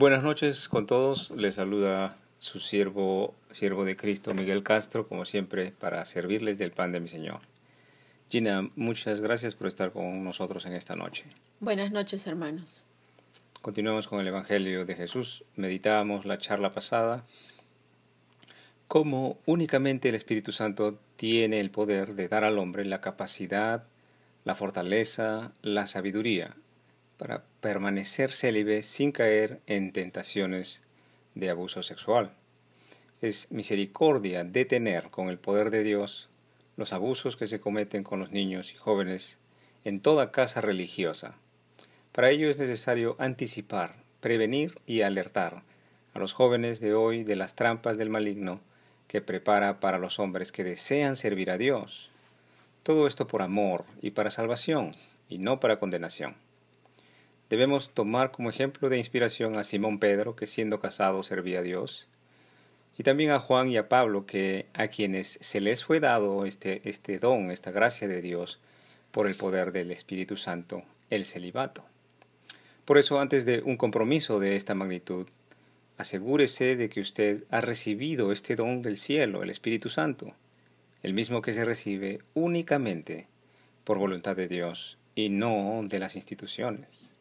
Buenas noches con todos. Les saluda su siervo, siervo de Cristo, Miguel Castro, como siempre, para servirles del pan de mi Señor. Gina, muchas gracias por estar con nosotros en esta noche. Buenas noches, hermanos. Continuamos con el Evangelio de Jesús. Meditábamos la charla pasada cómo únicamente el Espíritu Santo tiene el poder de dar al hombre la capacidad, la fortaleza, la sabiduría para permanecer célibe sin caer en tentaciones de abuso sexual. Es misericordia detener con el poder de Dios los abusos que se cometen con los niños y jóvenes en toda casa religiosa. Para ello es necesario anticipar, prevenir y alertar a los jóvenes de hoy de las trampas del maligno que prepara para los hombres que desean servir a Dios. Todo esto por amor y para salvación, y no para condenación. Debemos tomar como ejemplo de inspiración a Simón Pedro, que siendo casado servía a Dios, y también a Juan y a Pablo, que a quienes se les fue dado este, este don, esta gracia de Dios, por el poder del Espíritu Santo, el celibato. Por eso, antes de un compromiso de esta magnitud, asegúrese de que usted ha recibido este don del cielo, el Espíritu Santo, el mismo que se recibe únicamente por voluntad de Dios y no de las instituciones.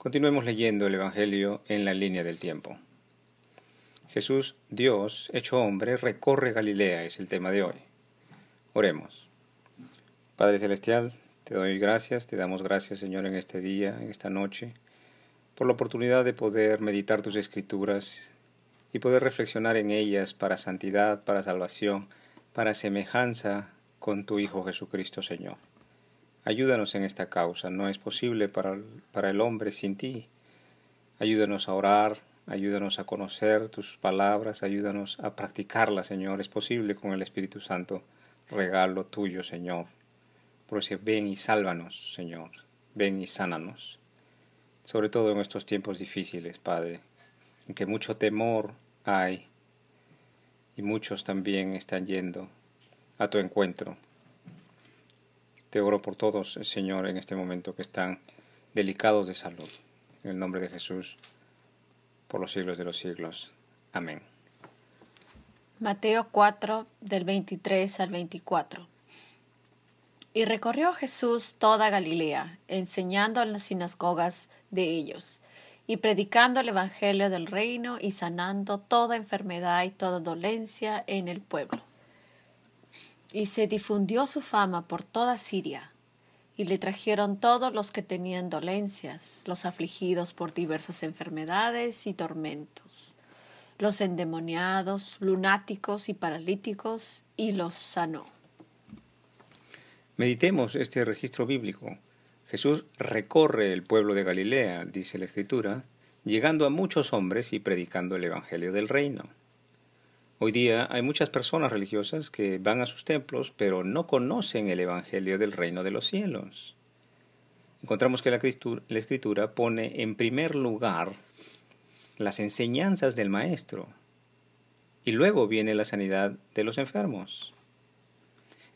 Continuemos leyendo el Evangelio en la línea del tiempo. Jesús, Dios, hecho hombre, recorre Galilea, es el tema de hoy. Oremos. Padre Celestial, te doy gracias, te damos gracias Señor en este día, en esta noche, por la oportunidad de poder meditar tus escrituras y poder reflexionar en ellas para santidad, para salvación, para semejanza con tu Hijo Jesucristo Señor. Ayúdanos en esta causa, no es posible para, para el hombre sin ti. Ayúdanos a orar, ayúdanos a conocer tus palabras, ayúdanos a practicarlas, Señor. Es posible con el Espíritu Santo, regalo tuyo, Señor. Por eso ven y sálvanos, Señor. Ven y sánanos. Sobre todo en estos tiempos difíciles, Padre, en que mucho temor hay y muchos también están yendo a tu encuentro. Te oro por todos, Señor, en este momento que están delicados de salud. En el nombre de Jesús, por los siglos de los siglos. Amén. Mateo 4, del 23 al 24. Y recorrió Jesús toda Galilea, enseñando en las sinagogas de ellos, y predicando el Evangelio del reino y sanando toda enfermedad y toda dolencia en el pueblo y se difundió su fama por toda Siria, y le trajeron todos los que tenían dolencias, los afligidos por diversas enfermedades y tormentos, los endemoniados, lunáticos y paralíticos, y los sanó. Meditemos este registro bíblico. Jesús recorre el pueblo de Galilea, dice la Escritura, llegando a muchos hombres y predicando el Evangelio del reino. Hoy día hay muchas personas religiosas que van a sus templos pero no conocen el Evangelio del reino de los cielos. Encontramos que la escritura, pone en primer lugar las enseñanzas del Maestro y luego viene la sanidad de los enfermos.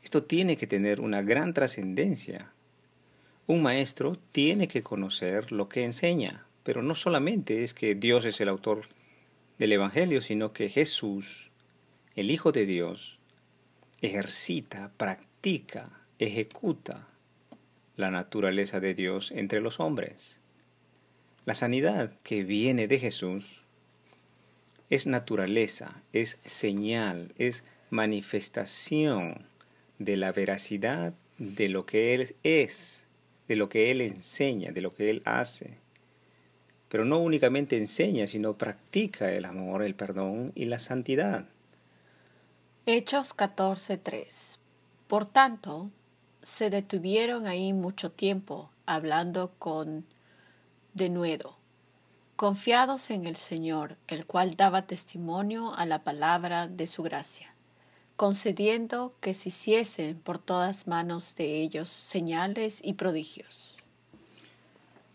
Esto tiene que tener una gran trascendencia. Un maestro tiene que conocer lo que enseña, pero no solamente es que Dios es el autor del Evangelio, sino que Jesús el Hijo de Dios ejercita, practica, ejecuta la naturaleza de Dios entre los hombres. La sanidad que viene de Jesús es naturaleza, es señal, es manifestación de la veracidad de lo que Él es, de lo que Él enseña, de lo que Él hace. Pero no únicamente enseña, sino practica el amor, el perdón y la santidad. Hechos 14:3 Por tanto, se detuvieron ahí mucho tiempo hablando con denuedo, confiados en el Señor, el cual daba testimonio a la palabra de su gracia, concediendo que se hiciesen por todas manos de ellos señales y prodigios.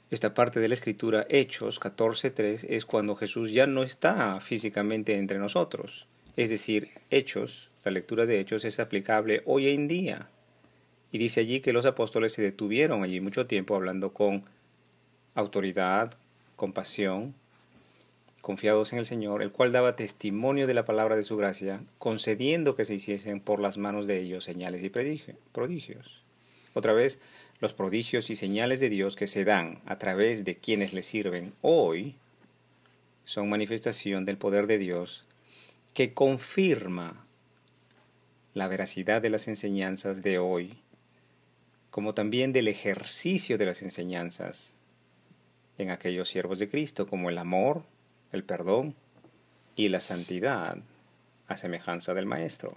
Esta parte de la escritura, Hechos 14:3, es cuando Jesús ya no está físicamente entre nosotros es decir, Hechos, la lectura de Hechos es aplicable hoy en día. Y dice allí que los apóstoles se detuvieron allí mucho tiempo hablando con autoridad, compasión, confiados en el Señor, el cual daba testimonio de la palabra de su gracia, concediendo que se hiciesen por las manos de ellos señales y prodigios. Otra vez, los prodigios y señales de Dios que se dan a través de quienes le sirven hoy son manifestación del poder de Dios que confirma la veracidad de las enseñanzas de hoy, como también del ejercicio de las enseñanzas en aquellos siervos de Cristo, como el amor, el perdón y la santidad, a semejanza del Maestro.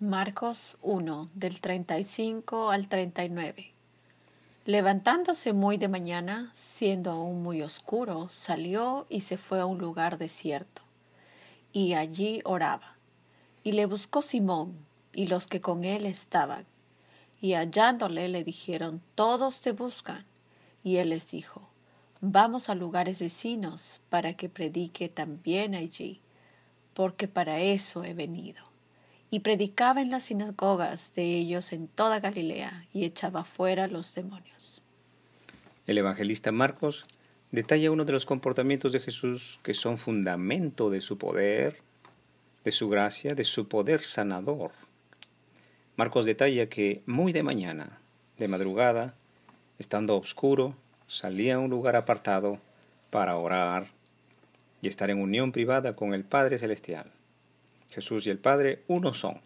Marcos 1, del 35 al 39. Levantándose muy de mañana, siendo aún muy oscuro, salió y se fue a un lugar desierto, y allí oraba. Y le buscó Simón y los que con él estaban, y hallándole le dijeron, Todos te buscan. Y él les dijo, Vamos a lugares vecinos para que predique también allí, porque para eso he venido y predicaba en las sinagogas de ellos en toda Galilea y echaba fuera los demonios. El evangelista Marcos detalla uno de los comportamientos de Jesús que son fundamento de su poder, de su gracia, de su poder sanador. Marcos detalla que muy de mañana, de madrugada, estando oscuro, salía a un lugar apartado para orar y estar en unión privada con el Padre Celestial. Jesús y el Padre uno son.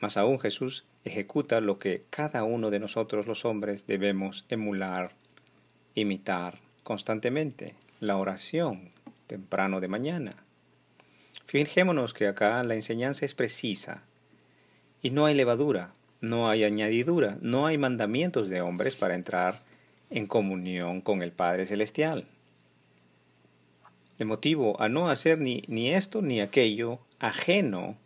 Más aún Jesús ejecuta lo que cada uno de nosotros los hombres debemos emular, imitar constantemente, la oración temprano de mañana. Fijémonos que acá la enseñanza es precisa y no hay levadura, no hay añadidura, no hay mandamientos de hombres para entrar en comunión con el Padre Celestial motivo a no hacer ni, ni esto ni aquello ajeno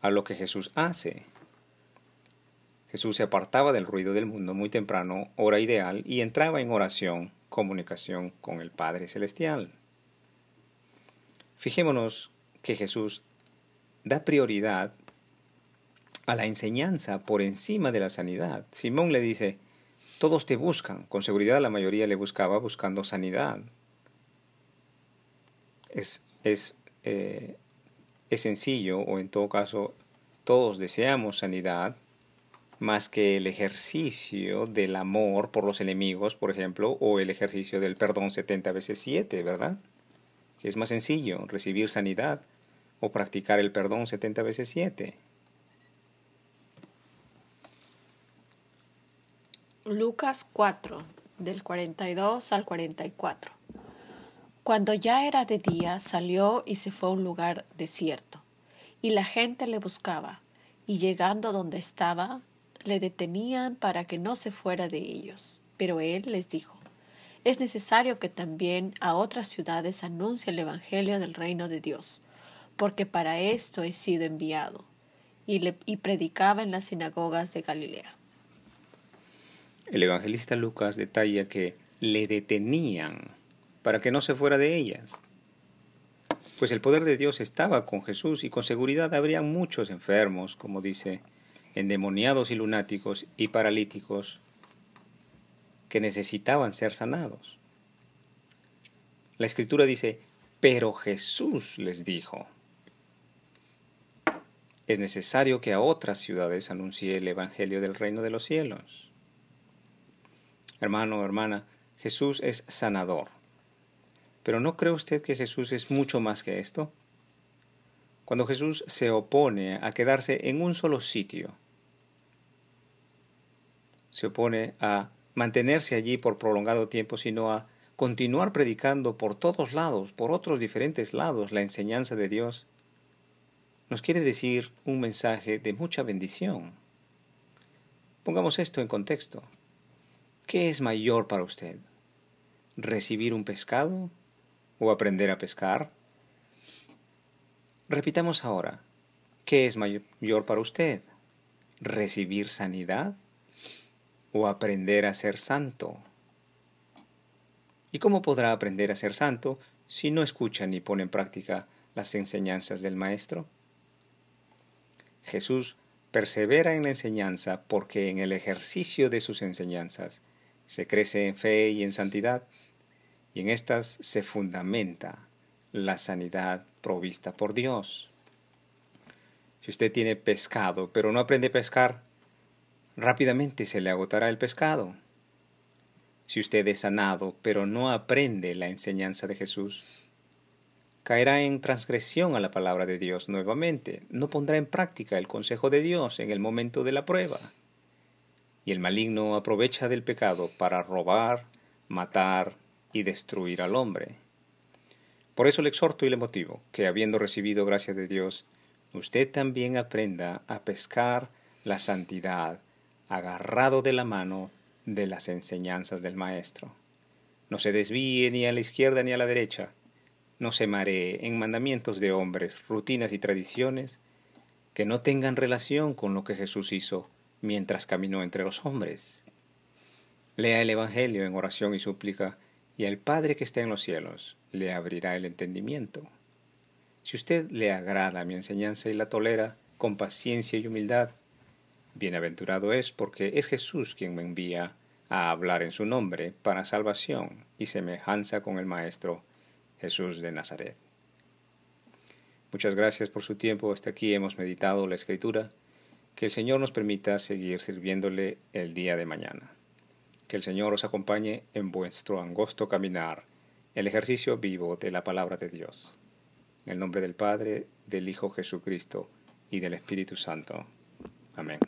a lo que Jesús hace. Jesús se apartaba del ruido del mundo muy temprano, hora ideal, y entraba en oración, comunicación con el Padre Celestial. Fijémonos que Jesús da prioridad a la enseñanza por encima de la sanidad. Simón le dice, todos te buscan, con seguridad la mayoría le buscaba buscando sanidad, es, es, eh, es sencillo, o en todo caso, todos deseamos sanidad, más que el ejercicio del amor por los enemigos, por ejemplo, o el ejercicio del perdón 70 veces 7, ¿verdad? Es más sencillo recibir sanidad o practicar el perdón 70 veces 7. Lucas 4, del 42 al 44. Cuando ya era de día, salió y se fue a un lugar desierto, y la gente le buscaba, y llegando donde estaba, le detenían para que no se fuera de ellos. Pero él les dijo, es necesario que también a otras ciudades anuncie el Evangelio del reino de Dios, porque para esto he sido enviado. Y, le, y predicaba en las sinagogas de Galilea. El evangelista Lucas detalla que le detenían para que no se fuera de ellas. Pues el poder de Dios estaba con Jesús y con seguridad habría muchos enfermos, como dice, endemoniados y lunáticos y paralíticos que necesitaban ser sanados. La escritura dice, pero Jesús les dijo, es necesario que a otras ciudades anuncie el Evangelio del reino de los cielos. Hermano, hermana, Jesús es sanador. Pero ¿no cree usted que Jesús es mucho más que esto? Cuando Jesús se opone a quedarse en un solo sitio, se opone a mantenerse allí por prolongado tiempo, sino a continuar predicando por todos lados, por otros diferentes lados, la enseñanza de Dios, nos quiere decir un mensaje de mucha bendición. Pongamos esto en contexto. ¿Qué es mayor para usted? ¿Recibir un pescado o aprender a pescar? Repitamos ahora, ¿qué es mayor para usted? ¿Recibir sanidad o aprender a ser santo? ¿Y cómo podrá aprender a ser santo si no escucha ni pone en práctica las enseñanzas del Maestro? Jesús persevera en la enseñanza porque en el ejercicio de sus enseñanzas se crece en fe y en santidad y en estas se fundamenta la sanidad provista por Dios. Si usted tiene pescado pero no aprende a pescar, rápidamente se le agotará el pescado. Si usted es sanado pero no aprende la enseñanza de Jesús, caerá en transgresión a la palabra de Dios nuevamente, no pondrá en práctica el consejo de Dios en el momento de la prueba. Y el maligno aprovecha del pecado para robar, matar y destruir al hombre. Por eso le exhorto y le motivo que, habiendo recibido gracia de Dios, usted también aprenda a pescar la santidad, agarrado de la mano de las enseñanzas del Maestro. No se desvíe ni a la izquierda ni a la derecha, no se maree en mandamientos de hombres, rutinas y tradiciones que no tengan relación con lo que Jesús hizo mientras caminó entre los hombres. Lea el Evangelio en oración y súplica, y el Padre que está en los cielos le abrirá el entendimiento. Si usted le agrada mi enseñanza y la tolera con paciencia y humildad, bienaventurado es porque es Jesús quien me envía a hablar en su nombre para salvación y semejanza con el Maestro Jesús de Nazaret. Muchas gracias por su tiempo. Hasta aquí hemos meditado la Escritura. Que el Señor nos permita seguir sirviéndole el día de mañana. Que el Señor os acompañe en vuestro angosto caminar, el ejercicio vivo de la palabra de Dios. En el nombre del Padre, del Hijo Jesucristo y del Espíritu Santo. Amén.